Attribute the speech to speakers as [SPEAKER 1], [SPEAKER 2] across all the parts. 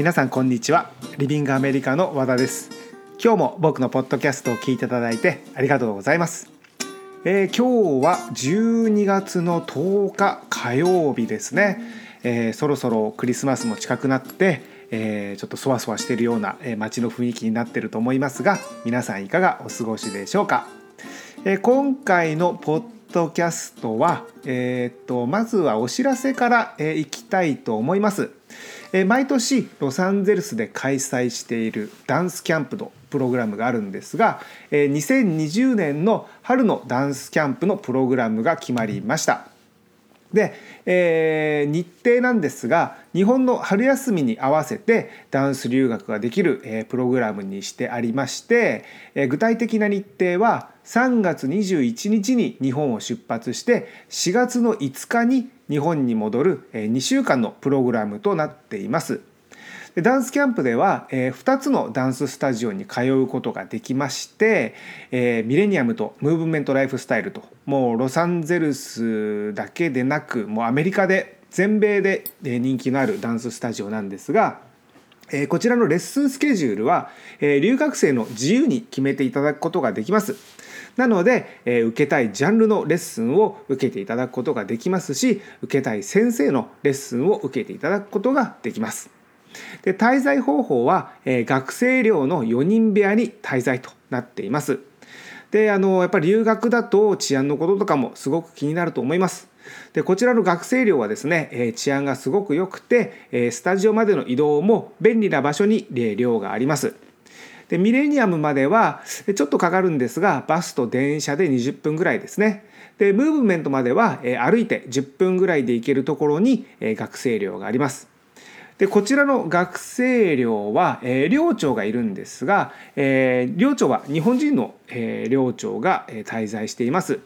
[SPEAKER 1] 皆さんこんにちは。リビングアメリカの和田です。今日も僕のポッドキャストを聞いていただいてありがとうございます、えー、今日は12月の10日火曜日ですね、えー、そろそろクリスマスも近くなってえー、ちょっとそわそわしているような、えー、街の雰囲気になっていると思いますが皆さんいかがお過ごしでしょうか、えー、今回のポッドキャストは、えー、っとまずはお知らせから、えー、いきたいと思います。え毎年ロサンゼルスで開催しているダンスキャンプのプログラムがあるんですが、え2020年の春のダンスキャンプのプログラムが決まりました。で、えー、日程なんですが日本の春休みに合わせてダンス留学ができる、えー、プログラムにしてありまして、えー、具体的な日程は3月21日に日本を出発して4月の5日に日本に戻る2週間のプログラムとなっています。ダンスキャンプでは、2つのダンススタジオに通うことができまして、ミレニアムとムーブメントライフスタイルともうロサンゼルスだけでなくもうアメリカで全米で人気のあるダンススタジオなんですがこちらのレッスンスケジュールは、留学生の自由に決めていただくことができます。なので、え受けたいジャンルのレッスンを受けていただくことができますし受けたい先生のレッスンを受けていただくことができます。で滞在方法は、え学生寮の4人部屋に滞在となっています。であのやっぱり留学だと治安のこととかもすごく気になると思います。でこちらの学生寮はですね、え治安がすごく良くて、えスタジオまでの移動も便利な場所に寮があります。でミレニアムまではちょっとかかるんですがバスと電車で20分ぐらいですね。でムーブメントまでは歩いて10分ぐらいで行けるところに学生寮があります。でこちらの学生寮は、えー、寮長がいるんですが、えー、寮長は日本人の、えー、寮長が、滞在しています。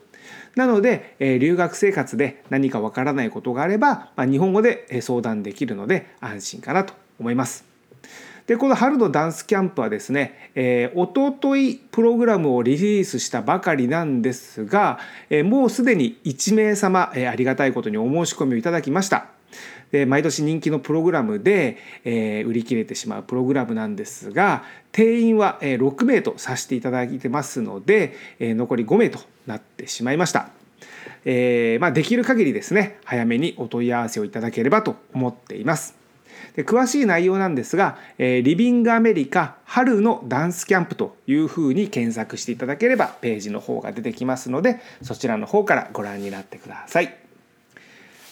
[SPEAKER 1] なので、え、留学生活で何かわからないことがあれば、まあ、日本語で相談できるので安心かなと思います。でこの春のダンスキャンプはですね、えー、おとといプログラムをリリースしたばかりなんですが、えー、もうすでに1名様、えー、ありがたいことにお申し込みをいただきました。で毎年人気のプログラムで、えー、売り切れてしまうプログラムなんですが定員は、6名とさせていただいてますので、えー、残り5名となってしまいました。えーまあ、できる限りですね早めにお問い合わせをいただければと思っています。で詳しい内容なんですが、えー、リビングアメリカ春のダンスキャンプというふうに検索していただければページの方が出てきますのでそちらの方からご覧になってください。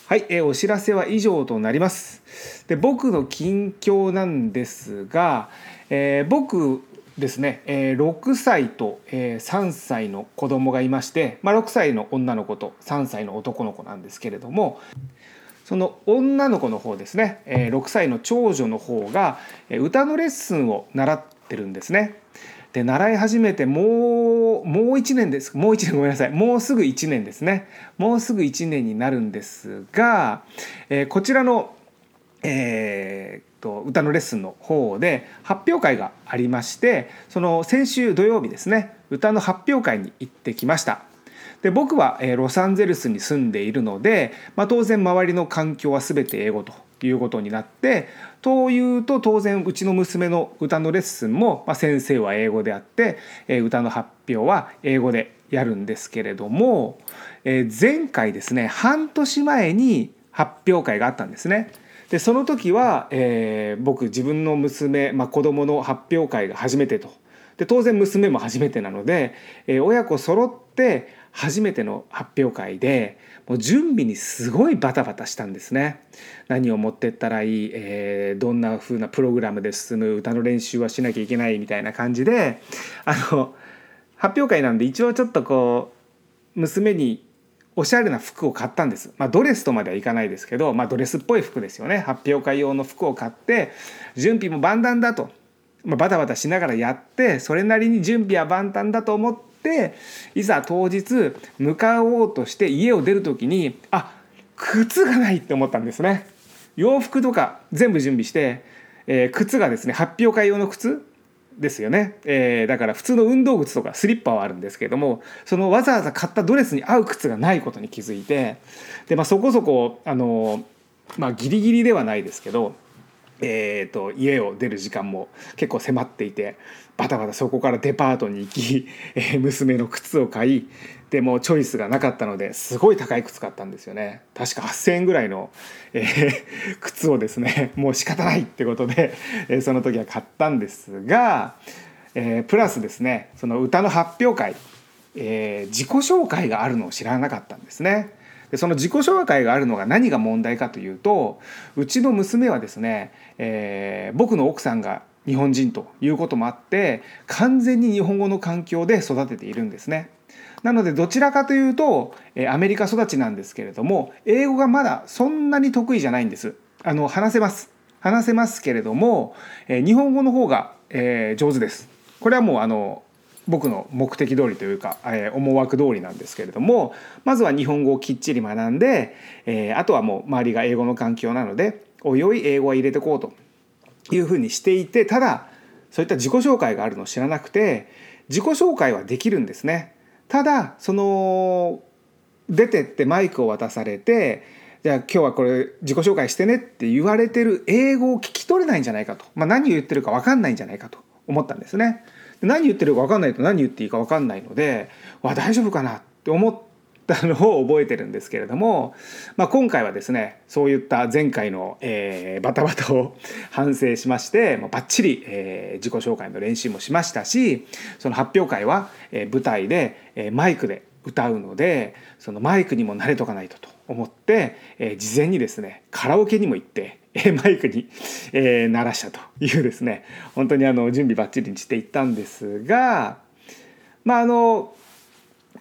[SPEAKER 1] はい、えー、お知らせは以上となります。で僕の近況なんですが、えー、僕ですね、えー、6歳と、えー、3歳の子供がいまして、まあ、6歳の女の子と3歳の男の子なんですけれどもその女の子の方ですねえ6歳の長女の方が歌のレッスンを習ってるんですね。で習い始めてもうもう1年ですもう1年ごめんなさいもうすぐ1年ですねもうすぐ1年になるんですが、えー、こちらの、えー、と歌のレッスンの方で発表会がありましてその先週土曜日ですね歌の発表会に行ってきました。で僕は、えロサンゼルスに住んでいるので、まあ、当然周りの環境は全て英語ということになってというと当然うちの娘の歌のレッスンも、まあ、先生は英語であって、え歌の発表は英語でやるんですけれども、え前回ですね半年前に発表会があったんですね。でその時は、えー、僕自分の娘、まあ、子供の発表会が初めてとで当然娘も初めてなので、えー、親子揃って初めての発表会でもう準備にすごいバタバタしたんですね。何を持ってったらいい、えー、どんな風なプログラムで進む？歌の練習はしなきゃいけない？みたいな感じであの発表会なんで一応ちょっとこう娘におしゃれな服を買ったんです。まあ、ドレスとまではいかないですけど、まあ、ドレスっぽい服ですよね。発表会用の服を買って準備も万端だと、まあ、バタバタしながらやってそれなりに準備は万端だと思ってっていざ当日向かおうとして家を出る時にあ靴がないって思ったんですね。洋服とか全部準備して、えー、靴がですね発表会用の靴ですよね、えー、だから普通の運動靴とかスリッパはあるんですけれどもそのわざわざ買ったドレスに合う靴がないことに気づいてで、まあ、そこそこあの、まあ、ギリギリではないですけどえーと、家を出る時間も結構迫っていてバタバタそこからデパートに行き、えー、娘の靴を買いでもチョイスがなかったのですごい高い靴買ったんですよね確か8,000円ぐらいの、えー、靴をですねもう仕方ないってことで、えー、その時は買ったんですが、え、プラスですねその歌の発表会、え、自己紹介があるのを知らなかったんですね。でその自己紹介があるのが何が問題かというとうちの娘はですね、えー、僕の奥さんが日本人ということもあって完全に日本語の環境で育てているんですね。なのでどちらかというとアメリカ育ちなんですけれども英語がまだそんなに得意じゃないんです。あの話せます話せますけれども日本語の方が上手です。これはもうあの僕の目的通りというか、えー、思惑通りなんですけれどもまずは日本語をきっちり学んで、えー、あとはもう周りが英語の環境なのでおいおい英語は入れてこうというふうにしていてただそういった自己紹介があるのを知らなくて自己紹介はできるんですね。ただその出てってマイクを渡されてじゃあ今日はこれ自己紹介してねって言われてる英語を聞き取れないんじゃないかと、まあ、何を言ってるか分かんないんじゃないかと思ったんですね。何言ってるか分かんないと何言っていいか分かんないのでわ大丈夫かなって思ったのを覚えてるんですけれども、まあ、今回はですねそういった前回の、えー、バタバタを反省しまして、まあ、バッチリ、えー、自己紹介の練習もしましたしその発表会は、えー、舞台で、えー、マイクで歌うのでそのマイクにも慣れとかないとと思って、えー、事前にですねカラオケにも行ってマイクに、えー、鳴らしたというですね。本当にあの準備ばっちりにしていったんですがまああの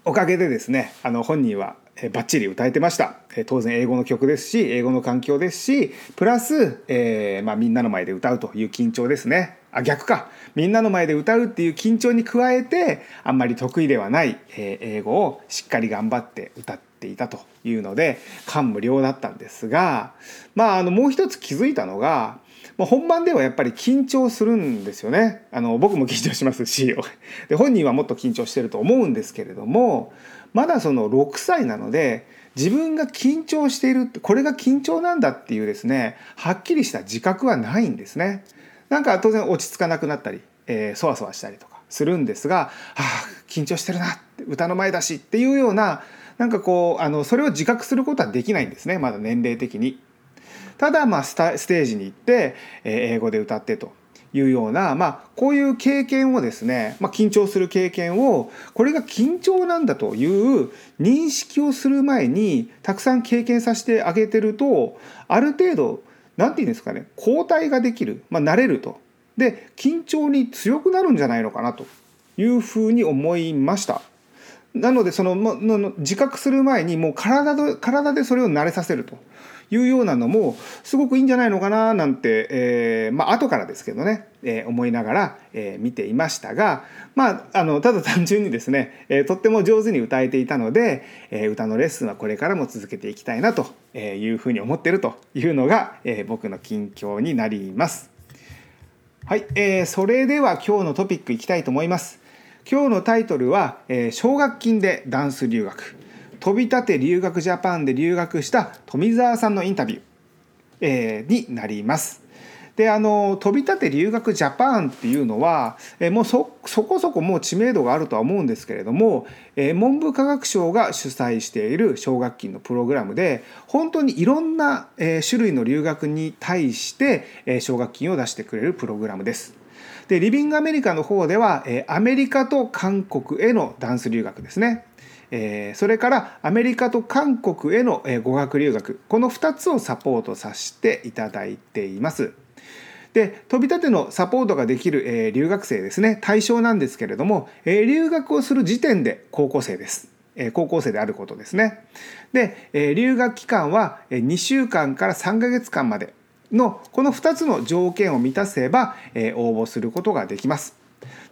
[SPEAKER 1] おかげでですねあの本人はバッチリ歌えてました。当然英語の曲ですし英語の環境ですしプラス、えーまあ、みんなの前で歌うという緊張ですね。あ逆か。みんなの前で歌うっていう緊張に加えてあんまり得意ではない、えー、英語をしっかり頑張って歌っていたと。いうので感無量だったんですがまああのもう一つ気づいたのが、本番ではやっぱり緊張するんですよねあの僕も緊張しますし で本人はもっと緊張してると思うんですけれどもまだその6歳なので自分が緊張しているこれが緊張なんだっていうですねはっきりした自覚はないんですね。なんか当然落ち着かなくなったり、えー、そわそわしたりとかするんですが「ああ緊張してるな」って歌の前だしっていうようななんかこうあのそれを自覚することはできないんですねまだ年齢的に。ただまあステージに行って、え英語で歌ってというような、まあ、こういう経験をですね、まあ、緊張する経験をこれが緊張なんだという認識をする前にたくさん経験させてあげてるとある程度何て言うんですかね交代ができる、まあ、慣れるとで緊張に強くなるんじゃないのかなというふうに思いました。なのでそのの自覚する前にもう体で体でそれを慣れさせるというようなのもすごくいいんじゃないのかななんて、えー、まあ後からですけどね、えー、思いながら、えー、見ていましたが、まあ、あのただ単純にですね、えー、とっても上手に歌えていたので、えー、歌のレッスンはこれからも続けていきたいなというふうに思っているというのが、えー、僕の近況になります。はい、えー、それでは今日のトピックいきたいと思います。今日のタイトルは、えー、奨学金でダンス留学。飛び立て留学ジャパンで留学した富澤さんのインタビュー、えー、になります。であの飛び立て留学ジャパンっていうのは、えもうそそこそこもう知名度があるとは思うんですけれども、え文部科学省が主催している奨学金のプログラムで本当にいろんな、え種類の留学に対して、え奨学金を出してくれるプログラムです。でリビングアメリカの方では、えアメリカと韓国へのダンス留学ですね。えそれからアメリカと韓国へのえ語学留学この2つをサポートさせていただいています。で飛び立てのサポートができる、えー、留学生ですね対象なんですけれども、えー、留学をする時点で高校生です。え、高校生であることですね。で、え、留学期間は2週間から3ヶ月間までのこの2つの条件を満たせば、えー、応募することができます。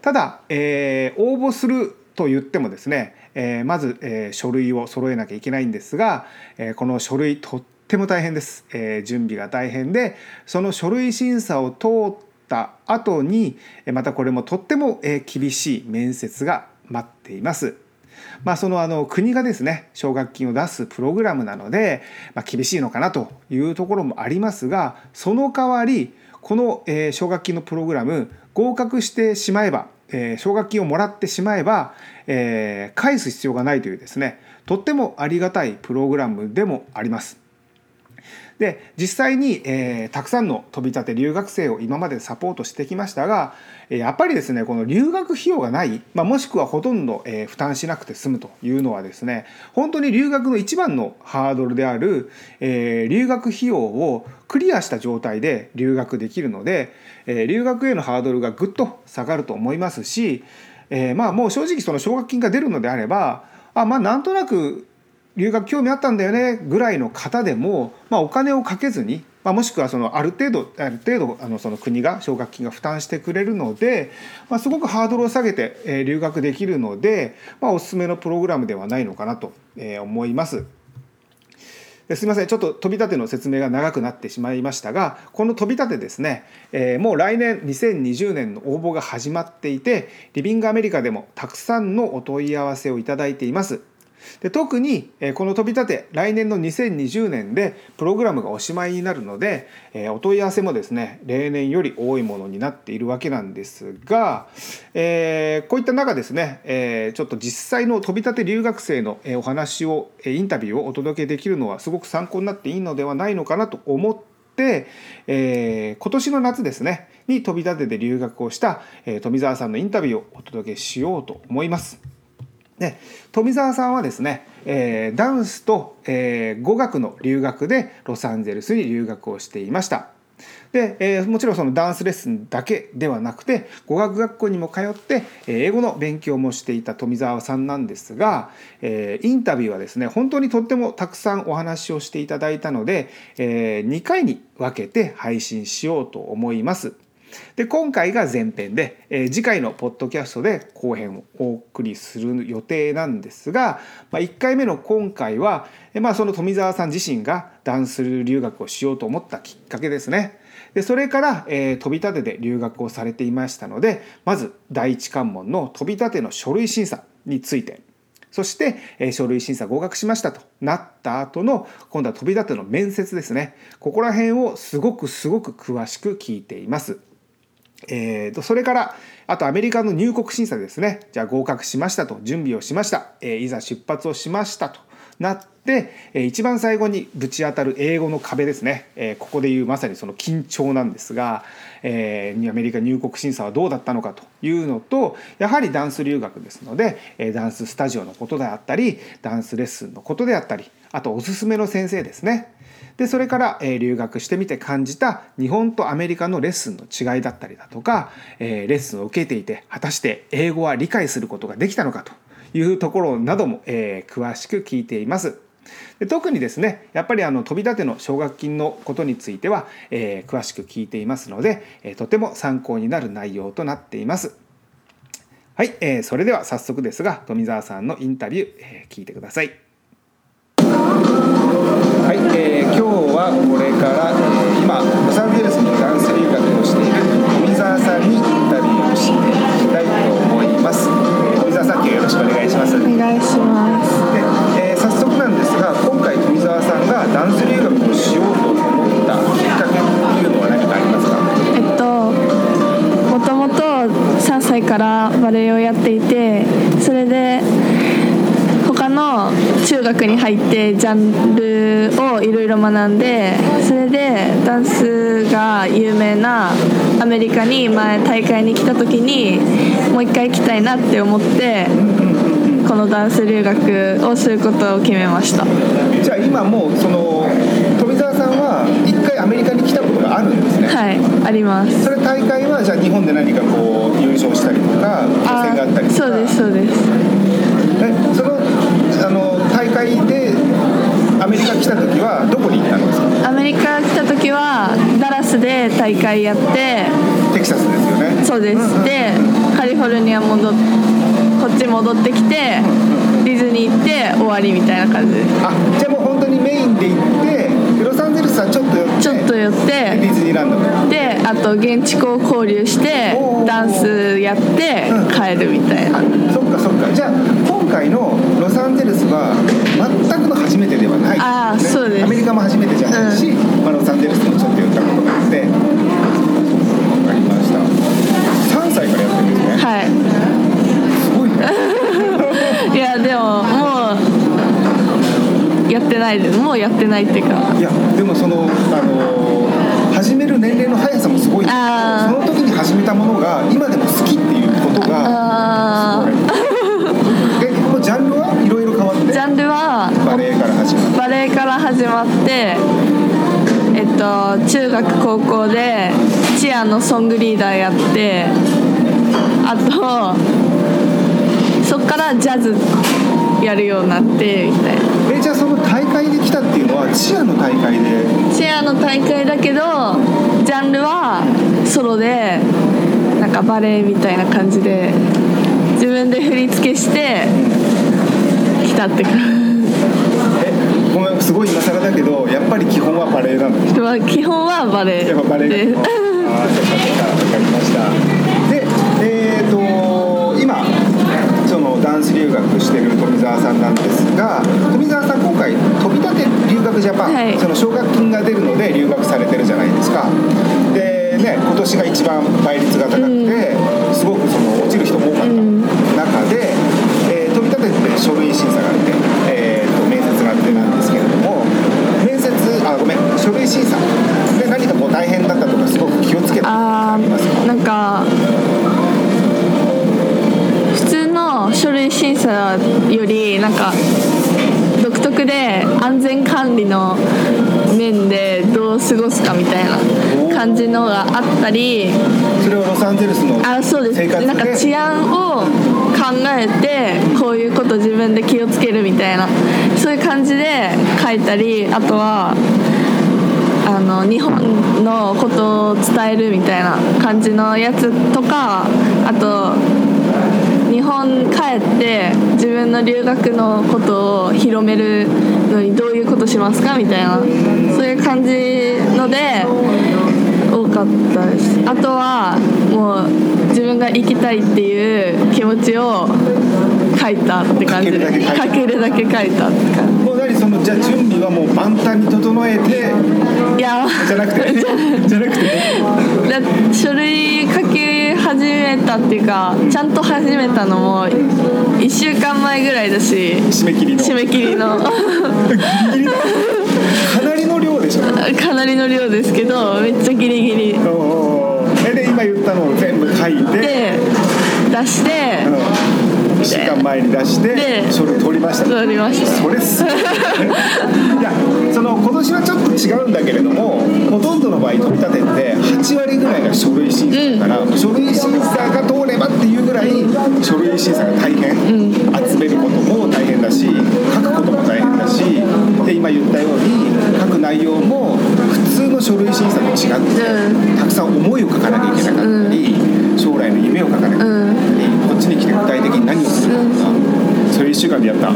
[SPEAKER 1] ただ、えー、応募すると言ってもですね、えー、まず、えー、書類を揃えなきゃいけないんですが、えー、この書類とっても大変です、えー、準備が大変でその書類審査を通った後にまたこれもとってもえ厳しい面接が待っています。まあ、そのあの国がですね奨学金を出すプログラムなので、まあ、厳しいのかなというところもありますがその代わりこの、え、奨学金のプログラム合格してしまえば、え、奨学金をもらってしまえば、え、返す必要がないというですねとってもありがたいプログラムでもあります。で実際に、えー、たくさんの飛び立て留学生を今までサポートしてきましたがやっぱりですねこの留学費用がない、まあ、もしくはほとんど、えー、負担しなくて済むというのはですね本当に留学の一番のハードルである、えー、留学費用をクリアした状態で留学できるので、えー、留学へのハードルがぐっと下がると思いますし、えー、まあもう正直その奨学金が出るのであればあまあなんとなく留学興味あったんだよねぐらいの方でも、まあ、お金をかけずに、まあ、もしくはそのある程度ある程度あのその国が奨学金が負担してくれるので、まあ、すごくハードルを下げて、えー、留学できるので、まあ、おすすめのプログラムではないのかなと、えー、思います。すみませんちょっと飛び立ての説明が長くなってしまいましたがこの飛び立てですね、えー、もう来年2020年の応募が始まっていてリビングアメリカでもたくさんのお問い合わせをいただいています。で特にこの飛び立て来年の2020年でプログラムがおしまいになるのでお問い合わせもですね例年より多いものになっているわけなんですが、えー、こういった中ですね、えー、ちょっと実際の飛び立て留学生のお話をインタビューをお届けできるのはすごく参考になっていいのではないのかなと思って、えー、今年の夏ですねに飛び立てで留学をした、え富澤さんのインタビューをお届けしようと思います。で富澤さんはですね、えー、ダンスと、えー、語学の留学でロサンゼルスに留学をしていました。で、えー、もちろんそのダンスレッスンだけではなくて語学学校にも通って、えー、英語の勉強もしていた富澤さんなんですが、えー、インタビューはですね本当にとってもたくさんお話をしていただいたので、え2回に分けて配信しようと思います。で今回が前編で、えー、次回のポッドキャストで後編をお送りする予定なんですが、まあ、1回目の今回は、え、まあ、その富澤さん自身がダンス留学をしようと思ったきっかけですね。でそれから、えー、飛び立てで留学をされていましたのでまず第一関門の飛び立ての書類審査についてそして、えー、書類審査合格しましたとなった後の今度は飛び立ての面接ですねここら辺をすごくすごく詳しく聞いています。えーと、それからあとアメリカの入国審査ですね。じゃあ合格しましたと準備をしました、えー、いざ出発をしましたと。なって、えー、一番最後にぶち当たる英語の壁ですね、えー、ここでいうまさにその緊張なんですが、えー、アメリカ入国審査はどうだったのかというのとやはりダンス留学ですので、えー、ダンススタジオのことであったりダンスレッスンのことであったりあとおすすめの先生ですね。でそれから、え留学してみて感じた日本とアメリカのレッスンの違いだったりだとか、えレッスンを受けていて果たして英語は理解することができたのかというところなども、え詳しく聞いています。で特にですねやっぱりあの飛び立ての奨学金のことについては、えー、詳しく聞いていますので、えー、とても参考になる内容となっています。はい、えー、それでは早速ですが富澤さんのインタビュー、えー、聞いてください。はい、えー、今日はこれから、えー、今ロサンゼルスにダンス留学をしている富澤さんにインタビューをしていきたいと思いますしくお願いします。お
[SPEAKER 2] 願いします。
[SPEAKER 1] で、えー、早速なんですが今回富澤さんがダンス留学をしようと思ったきっかけっていうのは何かありますか？
[SPEAKER 2] えっともともと3歳からバレエをやっていてそれでの中学に入ってジャンルをいろいろ学んでそれでダンスが有名なアメリカに前大会に来た時にもう一回行きたいなって思ってこのダンス留学をすることを決めました。
[SPEAKER 1] じゃあ今もうその富澤さんは一回アメリカに来たことがあるんですね。
[SPEAKER 2] はいあります。
[SPEAKER 1] それ大会はじゃあ日本で何かこう優勝したりとか予選があったりとか。
[SPEAKER 2] そうですそうです。
[SPEAKER 1] えそ大会でアメリカ来た時はどこに行ったんですか？
[SPEAKER 2] アメリカ来た時はダラスで大会やって
[SPEAKER 1] テキサスですよね。
[SPEAKER 2] そうです、うんうん、でカリフォルニア戻っこっち戻ってきて、ディズニー行って終わりみたいな感じです。
[SPEAKER 1] あじゃあもう本当にメインで行ってロサンゼルスはちょっと寄って
[SPEAKER 2] ちょっと寄って
[SPEAKER 1] ディズニーランド。
[SPEAKER 2] であと現地校交流してダンスやって帰るみたいな、うん、
[SPEAKER 1] そっかそっか。じゃあ今回のロサンゼルスは全くの初めてではない、ね、
[SPEAKER 2] あそうです。
[SPEAKER 1] アメリカも初めてじゃないし、うん、まあ、ロサンゼルスもちょっと寄ったことが
[SPEAKER 2] ないですもうやってないっていうか。
[SPEAKER 1] いやでもそのあの始める年齢の速さもすごいその時に始めたものが今でも好きっていうことが
[SPEAKER 2] あ
[SPEAKER 1] えもうジャンルは？いろいろ変わって。
[SPEAKER 2] ージャンルは
[SPEAKER 1] バレエから始まる
[SPEAKER 2] バレエから始まってえっと中学高校でチアのソングリーダーやってあとそっからジャズやるようになってみたいな
[SPEAKER 1] 会で来たっていうのはチアの大会で。
[SPEAKER 2] チアの大会だけどジャンルはソロでなんかバレエみたいな感じで自分で振り付けして来たって感
[SPEAKER 1] えごめんすごい今更だけどやっぱり基本はバレエなの？
[SPEAKER 2] 基本はバレエ
[SPEAKER 1] やっぱバレエああ分かりましたでえっ、と今そのダンス留学してる富澤さんなんですが富澤さん今回飛び立て留学ジャパン、
[SPEAKER 2] はい。
[SPEAKER 1] その奨学金が出るので留学されてるじゃないですか。でね今年が一番倍率が高くて、すごくその落ちる人も多かった中で、えー飛び立てって書類審査があって、えーと面接があってなんですけれども面接あごめん書類審査。で何かこう大変だったとかすごく気をつけたこと
[SPEAKER 2] あ
[SPEAKER 1] ありますか
[SPEAKER 2] 書類審査よりなんか独特で安全管理の面でどう過ごすかみたいな感じのがあったり
[SPEAKER 1] それをロサンゼルスの
[SPEAKER 2] あそうです。なんか治安を考えてこういうこと自分で気をつけるみたいなそういう感じで書いたりあとはあの日本のことを伝えるみたいな感じのやつとかあと日本帰って自分の留学のことを広めるのにどういうことしますかみたいなそういう感じので多かったです。あとはもう自分が行きたいっていう気持ちを書いたって感じ。で
[SPEAKER 1] 書けるだけ書いた
[SPEAKER 2] 書けるだけ書いたって感
[SPEAKER 1] もう何そのじゃあ準備はもう万端に整えて。
[SPEAKER 2] じいや
[SPEAKER 1] じゃなくてじゃなくて。
[SPEAKER 2] だ書類書き始めたっていうかちゃんと始めたのも1週間前ぐらいだし
[SPEAKER 1] 締め切りの。
[SPEAKER 2] 締め切り の。
[SPEAKER 1] かなりの量でしょ。
[SPEAKER 2] かなりの量ですけどめっちゃギリギリ。
[SPEAKER 1] おーえで今言ったのを全部書いて。
[SPEAKER 2] で出して
[SPEAKER 1] 1週間前に出して
[SPEAKER 2] で
[SPEAKER 1] 書類取りました。
[SPEAKER 2] 取りました。
[SPEAKER 1] それすごい。いやその今年はちょっと違うんだけれどもほとんどの場合取り立てって8割ぐらいが書類審査だから、書類審査が通ればっていうぐらい書類審査が大変、集めることも大変だし書くことも大変だしで今言ったように書く内容も普通の書類審査と違って、
[SPEAKER 2] う
[SPEAKER 1] たくさん思いを書かなきゃいけなかったり、将来の夢を書かなきゃいけなかったり、こっちに来て具体的に何をするのか、それ1週間でやった。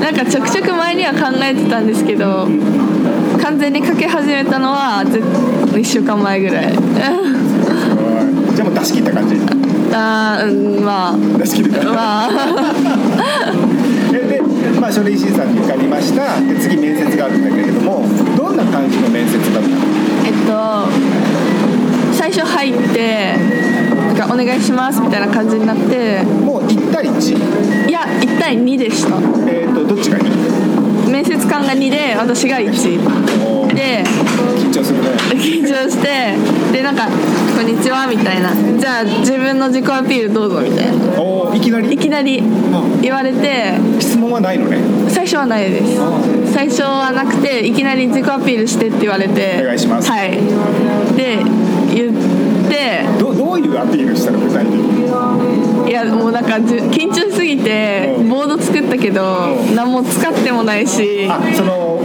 [SPEAKER 2] なんかちょくちょく前には考えてたんですけど完全に書き始めたのはず1週間前ぐらい。
[SPEAKER 1] じゃあもう出し切った感じ？
[SPEAKER 2] あーうんまあ。
[SPEAKER 1] 出し切った、
[SPEAKER 2] まあ。
[SPEAKER 1] でで、まあ、書類審査に受かりました。で次面接があるんだけれどもどんな感じの面接だったの？
[SPEAKER 2] えっと最初入ってなんかお願いしますみたいな感じになって。
[SPEAKER 1] もう1対 1?
[SPEAKER 2] いや1対2でした。
[SPEAKER 1] えっ、とどっちがいい？
[SPEAKER 2] 面接官が2で私が1
[SPEAKER 1] おー
[SPEAKER 2] で
[SPEAKER 1] 緊張するね。
[SPEAKER 2] 緊張してでなんか「こんにちは」みたいな「じゃあ自分の自己アピールどうぞ」みたいな。
[SPEAKER 1] おーいきないり
[SPEAKER 2] きなり言われて
[SPEAKER 1] 質問はないのね。
[SPEAKER 2] 最初はないです。最初はなくていきなり自己アピールしてって言われて。
[SPEAKER 1] お願いします。
[SPEAKER 2] はいで言って
[SPEAKER 1] どどういうアピールしたの具体的に
[SPEAKER 2] いやもうなんか緊張しすぎて
[SPEAKER 1] うん。
[SPEAKER 2] ボード作ったけど何も使ってもないし。
[SPEAKER 1] あその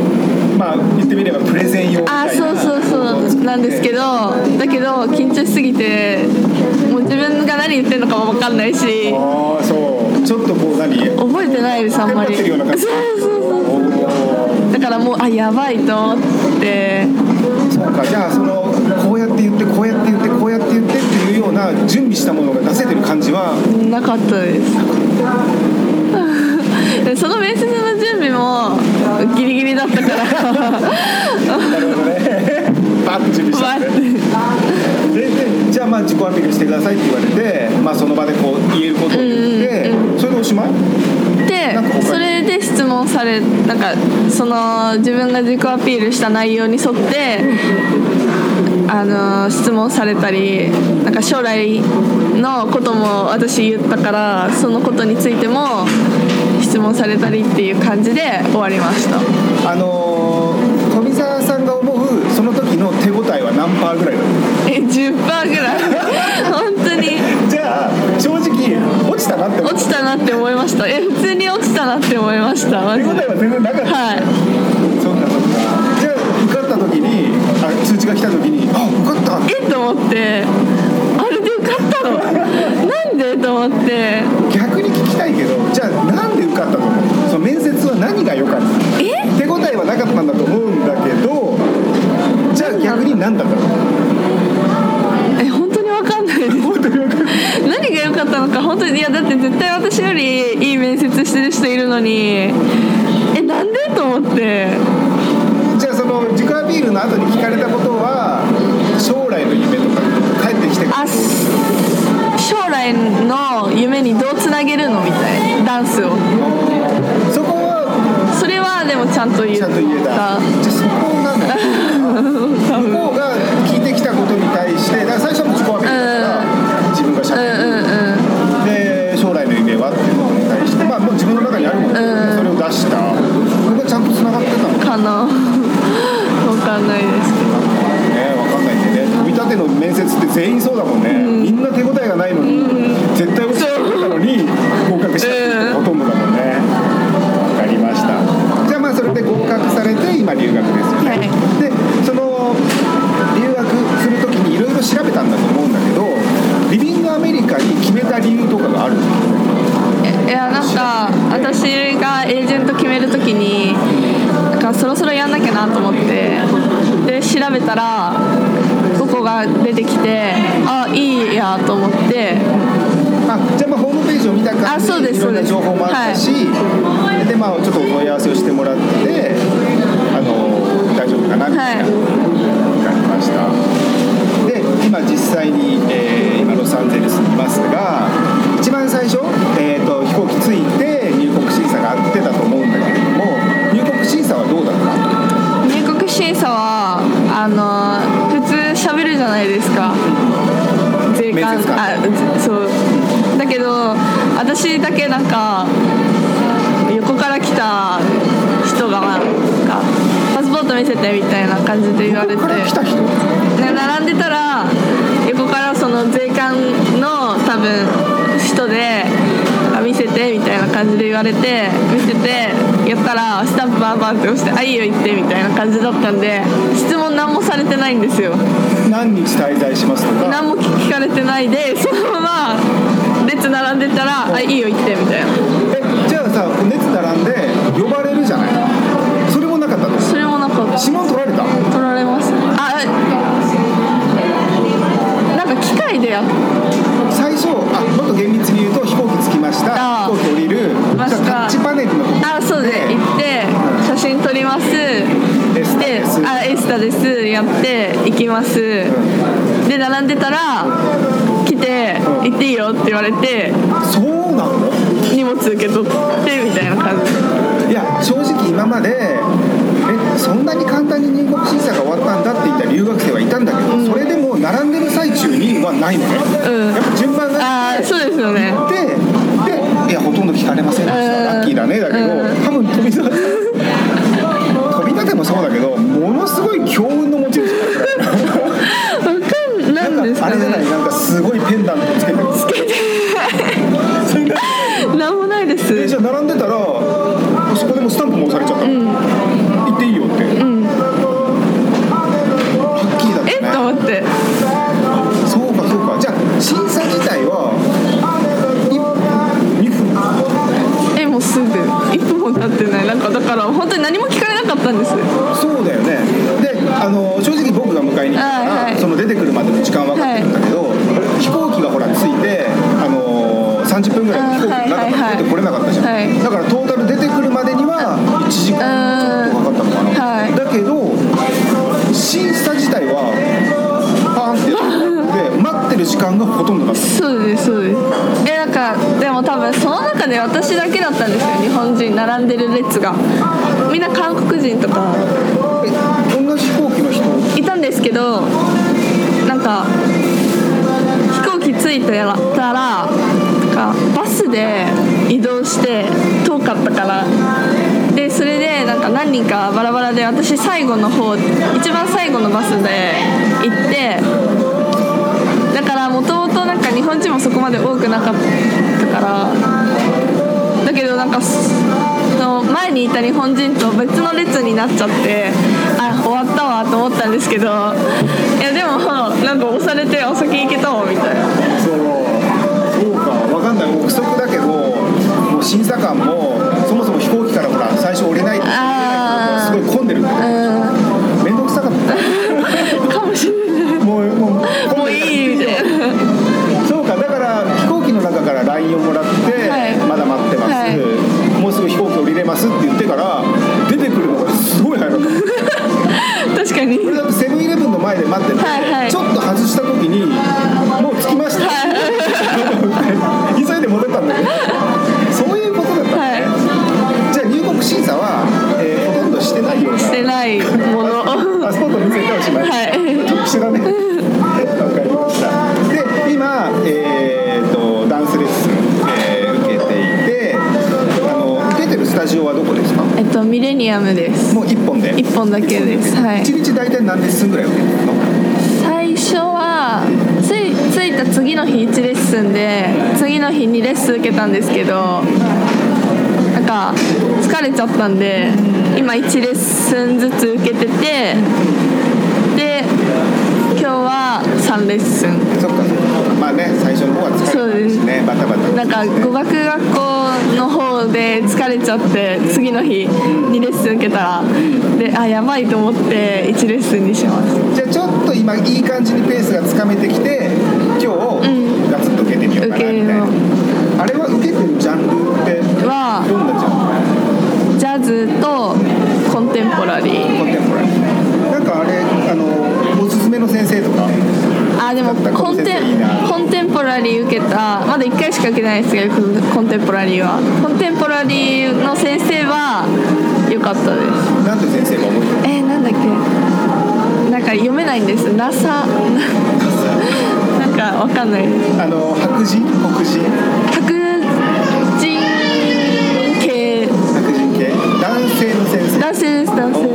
[SPEAKER 1] まあ言ってみればプレゼン用みたいな。
[SPEAKER 2] あそうそうそうなんですけどだけど緊張しすぎてもう自分が何言ってるのかも分かんないし。
[SPEAKER 1] ああそう。ちょっとこう何？
[SPEAKER 2] 覚えてないですあんまり。そうそうそうだからもうあやばいと思って。
[SPEAKER 1] そうかじゃあそのこうやって言ってこうやって言ってこうやって言って準備したものが出せてる感じは。
[SPEAKER 2] なかったです。で その面接の準備もギリギリだったから。
[SPEAKER 1] なるほどね。バッと準備したんで
[SPEAKER 2] わって
[SPEAKER 1] ででじゃあまあ自己アピールしてくださいって言われて、まあ、その場でこう言えることを言って、それでおしまい
[SPEAKER 2] でそれで質問されなんかその自分が自己アピールした内容に沿ってあの質問されたりなんか将来のことも私言ったからそのことについても質問されたりっていう感じで終わりました。
[SPEAKER 1] あのー富澤さんが思うその時の手応えは何パーぐらいだっ
[SPEAKER 2] え10%ぐらい。本当に。
[SPEAKER 1] たじゃあ正直落ちたなって
[SPEAKER 2] 落ちたなって思いました。え普通に落ちたなって思いました。
[SPEAKER 1] 手応えは全然なかった。
[SPEAKER 2] はい。
[SPEAKER 1] そうかそうかじゃあ受かった時にあ通知が来た時にあ受かった。
[SPEAKER 2] えと思って。あれで受かったの？なんで？と思って。
[SPEAKER 1] 逆に聞きたいけどじゃあなんで受かったと思う？その面接は何が良かった？
[SPEAKER 2] え？
[SPEAKER 1] 手応えはなかったんだと思うんだけどじゃあ逆に何だったの？
[SPEAKER 2] え本当に分かんないです。
[SPEAKER 1] 本当に分かんない。
[SPEAKER 2] 何が良かったのか？本当にいやだって絶対私よりいい面接してる人いるのに。えなんで？と思って
[SPEAKER 1] の自己アピールの後に聞かれたことは将来の夢とか帰ってきて
[SPEAKER 2] あ将来の夢にどうつなげるのみたいなダンスを。
[SPEAKER 1] そこは
[SPEAKER 2] それはでもちゃんと言った。
[SPEAKER 1] ちゃんと言えた。じゃあそこなの全員そうだもんね、みんな手応えがないのに、サンゼルスにいますが一番最初、えー、と飛行機着いて入国審査があってたと思うんだけれども入国審査はどうだった？
[SPEAKER 2] 入国審査はあの普通喋るじゃないですか。税関あずそう。だけど私だけなんか横から来た人がなんかパスポート見せてみたいな感じで言われて。
[SPEAKER 1] 来た人？
[SPEAKER 2] ね並んでたらの多分人であ見せてみたいな感じで言われて見せてやったらスタンプバンバンって押して「あいいよ行って」みたいな感じだったんで質問何もされてないんですよ。
[SPEAKER 1] 何日滞在しますとか？
[SPEAKER 2] 何も聞かれてないでそのまま列並んでたら「あいいよ行って」みたいな。
[SPEAKER 1] えじゃあさ熱並んで呼ばれるじゃない。それもなかったんです
[SPEAKER 2] それもなかった。
[SPEAKER 1] 指紋取られた？
[SPEAKER 2] 取られます。あ機械でやっ
[SPEAKER 1] 最初あもっと厳密に言うと飛行機着きました。
[SPEAKER 2] あ
[SPEAKER 1] 飛行機降りる。タッチパネルの
[SPEAKER 2] あそうで。行って写真撮ります。であエスタです。やって行きます。で並んでたら来て
[SPEAKER 1] うん。
[SPEAKER 2] 行っていいよって言われて
[SPEAKER 1] そうなの？
[SPEAKER 2] 荷物受け取ってみたいな感じ。
[SPEAKER 1] いや正直今までえそんなに簡単に入国審査が終わったんだって言った留学生はいたんだけど、それでも並んでる最中にはないのね、
[SPEAKER 2] うん。
[SPEAKER 1] やっぱ順番が
[SPEAKER 2] ああそうですよね。
[SPEAKER 1] ででいやほとんど聞かれませんでした、
[SPEAKER 2] うん。
[SPEAKER 1] ラッキーだねだけど、
[SPEAKER 2] うん。
[SPEAKER 1] 多分飛び立て飛び立てもそうだけどものすごい強運の持ち主だから。
[SPEAKER 2] な
[SPEAKER 1] なんん
[SPEAKER 2] ですか
[SPEAKER 1] かあれじゃない？
[SPEAKER 2] ね
[SPEAKER 1] なんかすごいペンダントつけてる。
[SPEAKER 2] なんもないです。
[SPEAKER 1] でじゃあ並んでた
[SPEAKER 2] らったんです
[SPEAKER 1] そうだよね。であの正直僕が迎えに行ったから、
[SPEAKER 2] はいはい。
[SPEAKER 1] その出てくるまでの時間は分かってるんだけど、飛行機がほら着いてあの30分ぐらい飛行機の中まで出てこれなかったじゃん、
[SPEAKER 2] はい。はい
[SPEAKER 1] だからトータル出てくるまでには1時間ちょっとかかったのかな、
[SPEAKER 2] はい。
[SPEAKER 1] だけど審査自体はパーンってやって で待ってる時間がほとんどだった。
[SPEAKER 2] そうですそうです。えだかかでも多分その中で私だけだったんですよ日本人並んでる列が。みんな韓国人とか。
[SPEAKER 1] え同じ飛行機の人？
[SPEAKER 2] いたんですけどなんか飛行機着いたらバスで移動して遠かったから。でそれでなんか何人かバラバラで私最後の方一番最後のバスで行ってだからもともと日本人もそこまで多くなかったから。だけどなんかその前にいた日本人と別の列になっちゃってあ終わったわと思ったんですけどいやでもなんか押されてお先行けたわみたいな。
[SPEAKER 1] そうそうかわかんない。憶測だけどもう審査官も
[SPEAKER 2] アムです。
[SPEAKER 1] もう1本で？
[SPEAKER 2] 一本だけです。はい。
[SPEAKER 1] 1日大体何レッスンぐらい受けてるの
[SPEAKER 2] 最初はつい着いた次の日1レッスンで次の日2レッスン受けたんですけどなんか疲れちゃったんで今1レッスンずつ受けてて3レッスン
[SPEAKER 1] そっか。そっかまあね最初の方は疲れてたしね。バタバタ。
[SPEAKER 2] なんか語学学校の方で疲れちゃって次の日2レッスン受けたらであやばいと思って1レッスンにします。
[SPEAKER 1] じゃあちょっと今いい感じにペースがつかめてきて今日
[SPEAKER 2] ん。
[SPEAKER 1] ガツッと受けてみようかなみたいな、
[SPEAKER 2] 受けよ
[SPEAKER 1] あれは受けてるジャンルって
[SPEAKER 2] は
[SPEAKER 1] どんなジャンル？
[SPEAKER 2] ジャズとコンテンポラリー。
[SPEAKER 1] コンテンポラリー。なんかあれあのおすすめの先生とか？
[SPEAKER 2] あでもコンテンコンテンポラリー受けたまだ1回しか受けてないですけどコンテンポラリーは。コンテンポラリーの先生は良かったです。
[SPEAKER 1] なんて先生が思ってる
[SPEAKER 2] えー、なんだっけ？なんか読めないんです。NASA なんかわかんない。
[SPEAKER 1] あの白人？黒人？
[SPEAKER 2] 白人系。
[SPEAKER 1] 白人系？男性の先生。
[SPEAKER 2] 男性です男性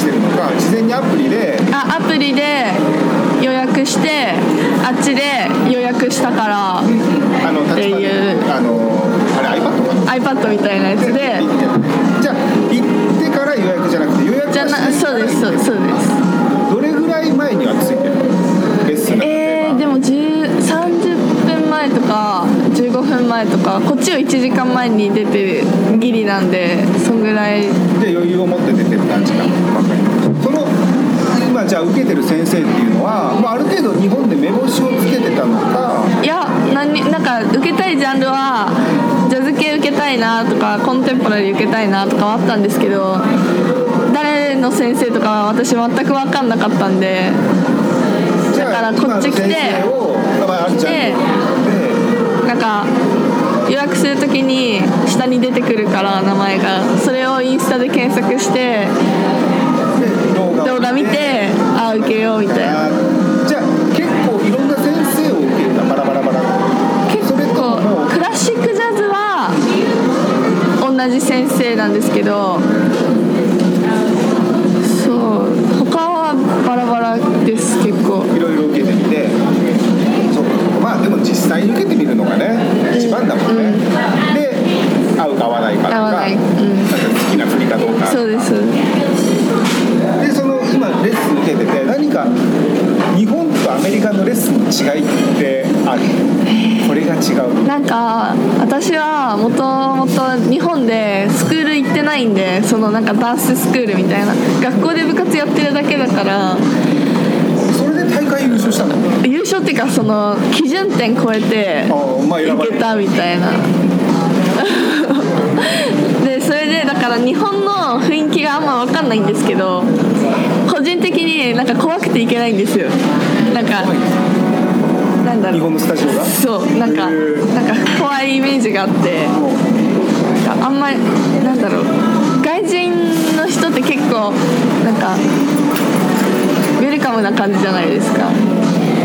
[SPEAKER 1] してるのか事前にアプリで
[SPEAKER 2] あアプリで予約してあっちで予約したから
[SPEAKER 1] あの
[SPEAKER 2] っていう。
[SPEAKER 1] あのあれ iPad か？な
[SPEAKER 2] iPad みたいなやつで。
[SPEAKER 1] じゃあ行ってから予約じゃなくて予約は
[SPEAKER 2] じゃなそうですそうですそうです。
[SPEAKER 1] どれぐらい前にはついてるレッスンが
[SPEAKER 2] えー、でも10 30分前とか15分前とかこっちを1時間前に出てギリなんでそんぐらい。
[SPEAKER 1] で余裕を持って出てる感じかその今じゃあ受けてる先生っていうのは、まあ、ある程度日本で目星をつけてたのか。
[SPEAKER 2] いや何なんか受けたいジャンルはジャズ系受けたいなとかコンテンポラリー受けたいなとかはあったんですけど誰の先生とかは私全く分かんなかったんでだからこっち来て
[SPEAKER 1] 今の先生をまあ、あるじゃん。
[SPEAKER 2] で
[SPEAKER 1] で
[SPEAKER 2] なんか予約するときに下に出てくるから名前が。それをインスタで検索して
[SPEAKER 1] で動画を
[SPEAKER 2] 動画見てあ受けようみたいな。
[SPEAKER 1] あじゃあ結構いろんな先生を受けたバラバラバラ
[SPEAKER 2] 結構クラシックジャズは同じ先生なんですけどそう他はバラバラです結構。
[SPEAKER 1] いろいろ受けてみて。そうかまあでも実際に受けてみるのがね一番だもんね、で合うか合わないかとか
[SPEAKER 2] 合わない。うん。
[SPEAKER 1] なんか好きな振りかどうか。
[SPEAKER 2] そうです
[SPEAKER 1] の今レッスン受けてて何か日本とアメリカのレッスンの違いってある？これが違う。
[SPEAKER 2] なんか私はもともと日本でスクール行ってないんでそのなんかダンススクールみたいな。学校で部活やってるだけだから。
[SPEAKER 1] それで大会優勝したの？
[SPEAKER 2] 優勝っていうかその基準点超えていけたみたいなでそれでだから日本の雰囲気があんま分かんないんですけど個人的になんか怖くていけないんですよ。なんかなんだろう。
[SPEAKER 1] 日本のスタジオが？
[SPEAKER 2] そうなんかなんか怖いイメージがあってなんかあんまりなんだろう。外人の人って結構なんかウェルカムな感じじゃないですか。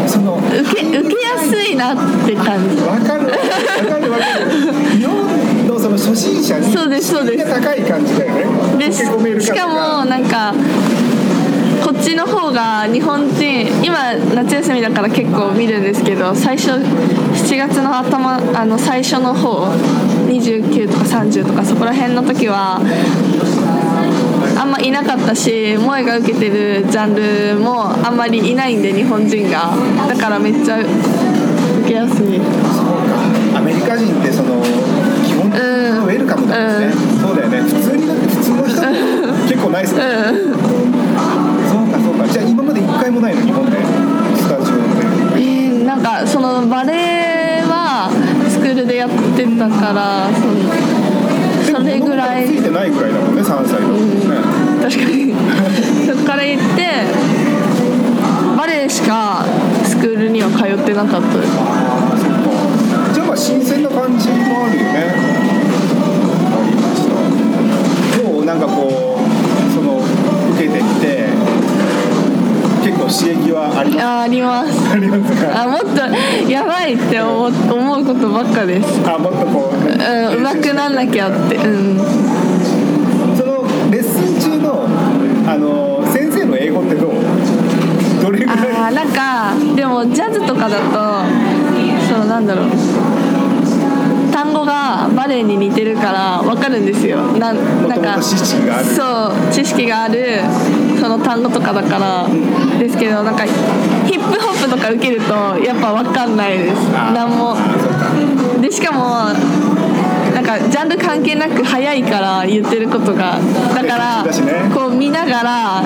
[SPEAKER 1] その
[SPEAKER 2] 受け受けやすいなって感じ。
[SPEAKER 1] わかる。わかるわかる その初心者に
[SPEAKER 2] そうですそうです。
[SPEAKER 1] 高い感じだよね。
[SPEAKER 2] で
[SPEAKER 1] 受け込める
[SPEAKER 2] しか
[SPEAKER 1] と
[SPEAKER 2] もなんかこっちの方が日本人今夏休みだから結構見るんですけど最初7月の頭あの最初の方29とか30とかそこら辺の時はあんまいなかったし萌えが受けてるジャンルもあんまりいないんで日本人が。だからめっちゃ受けやすい。
[SPEAKER 1] アメリカ人ってそのにウェルカムなん。ですね、そうだよね。普通にだって普通の人も結構ナイスだよ。ね、そうかそうか。じゃあ今まで一回もないの？日本で。スタジオで。
[SPEAKER 2] えーなんかそのバレエはスクールでやってたからそのそれぐらい。
[SPEAKER 1] ついてないぐらいだもんね3歳だもんね、
[SPEAKER 2] 確かに。そこから行ってバレエしかスクールには通ってなかった。です
[SPEAKER 1] ああそっか。じゃあまあ新鮮な感じもあるよねなんかこうその受けてみて結構刺激はあります
[SPEAKER 2] ああります。
[SPEAKER 1] ありますか？
[SPEAKER 2] あもっとやばいって思思うことばっかです。
[SPEAKER 1] あもっとこう、
[SPEAKER 2] うん上手くなんなきゃって。うん。
[SPEAKER 1] そのレッスン中のあの先生の英語ってどう？どれぐらい？
[SPEAKER 2] あーなんかでもジャズとかだとそのなんだろう単語がバレエに似てるから分かるんですよ。なんなんか
[SPEAKER 1] 知識がある。
[SPEAKER 2] そう知識があるその単語とかだから。ですけどなんかヒップホップとか受けるとやっぱ分かんないです。なんも。でしかもなんかジャンル関係なく早いから言ってることが。だからこう見ながら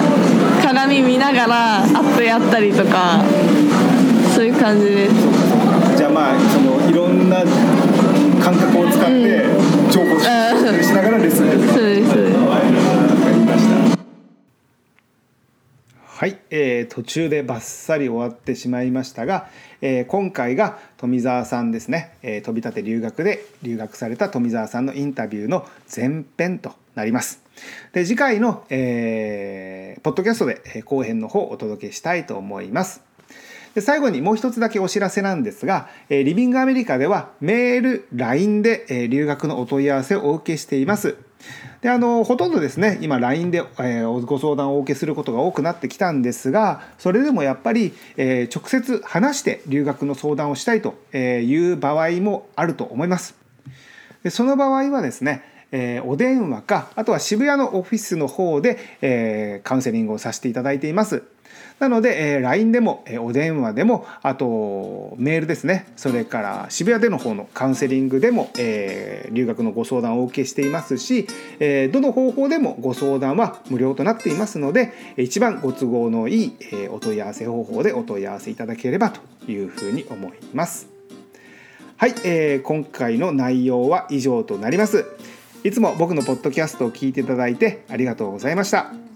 [SPEAKER 2] 鏡見ながらアップやったりとかそういう感じです。
[SPEAKER 1] じゃあまあ感覚を使って情報収集しながらレッスン
[SPEAKER 2] そうです。
[SPEAKER 1] はい、えー途中でバッサリ終わってしまいましたが、えー今回が富澤さんですね、えー飛び立て留学で留学された富澤さんのインタビューの前編となります。で次回の、えーポッドキャストでえー後編の方をお届けしたいと思います。で最後にもう一つだけお知らせなんですが、えーリビングアメリカではメール、LINE で、えー留学のお問い合わせをお受けしています。であのほとんどですね今 LINE で、えーご相談をお受けすることが多くなってきたんですがそれでもやっぱり、えー直接話して留学の相談をしたいとえーいう場合もあると思います。でその場合はですね、えーお電話かあとは渋谷のオフィスの方で、えーカウンセリングをさせていただいています。なので、えー LINE でも、えーお電話でもあとメールですねそれから渋谷での方のカウンセリングでも、えー留学のご相談をお受けしていますし、えーどの方法でもご相談は無料となっていますので一番ご都合のいい、えーお問い合わせ方法でお問い合わせいただければというふうに思います。はい、えー今回の内容は以上となります。いつも僕のポッドキャストを聞いていただいてありがとうございました。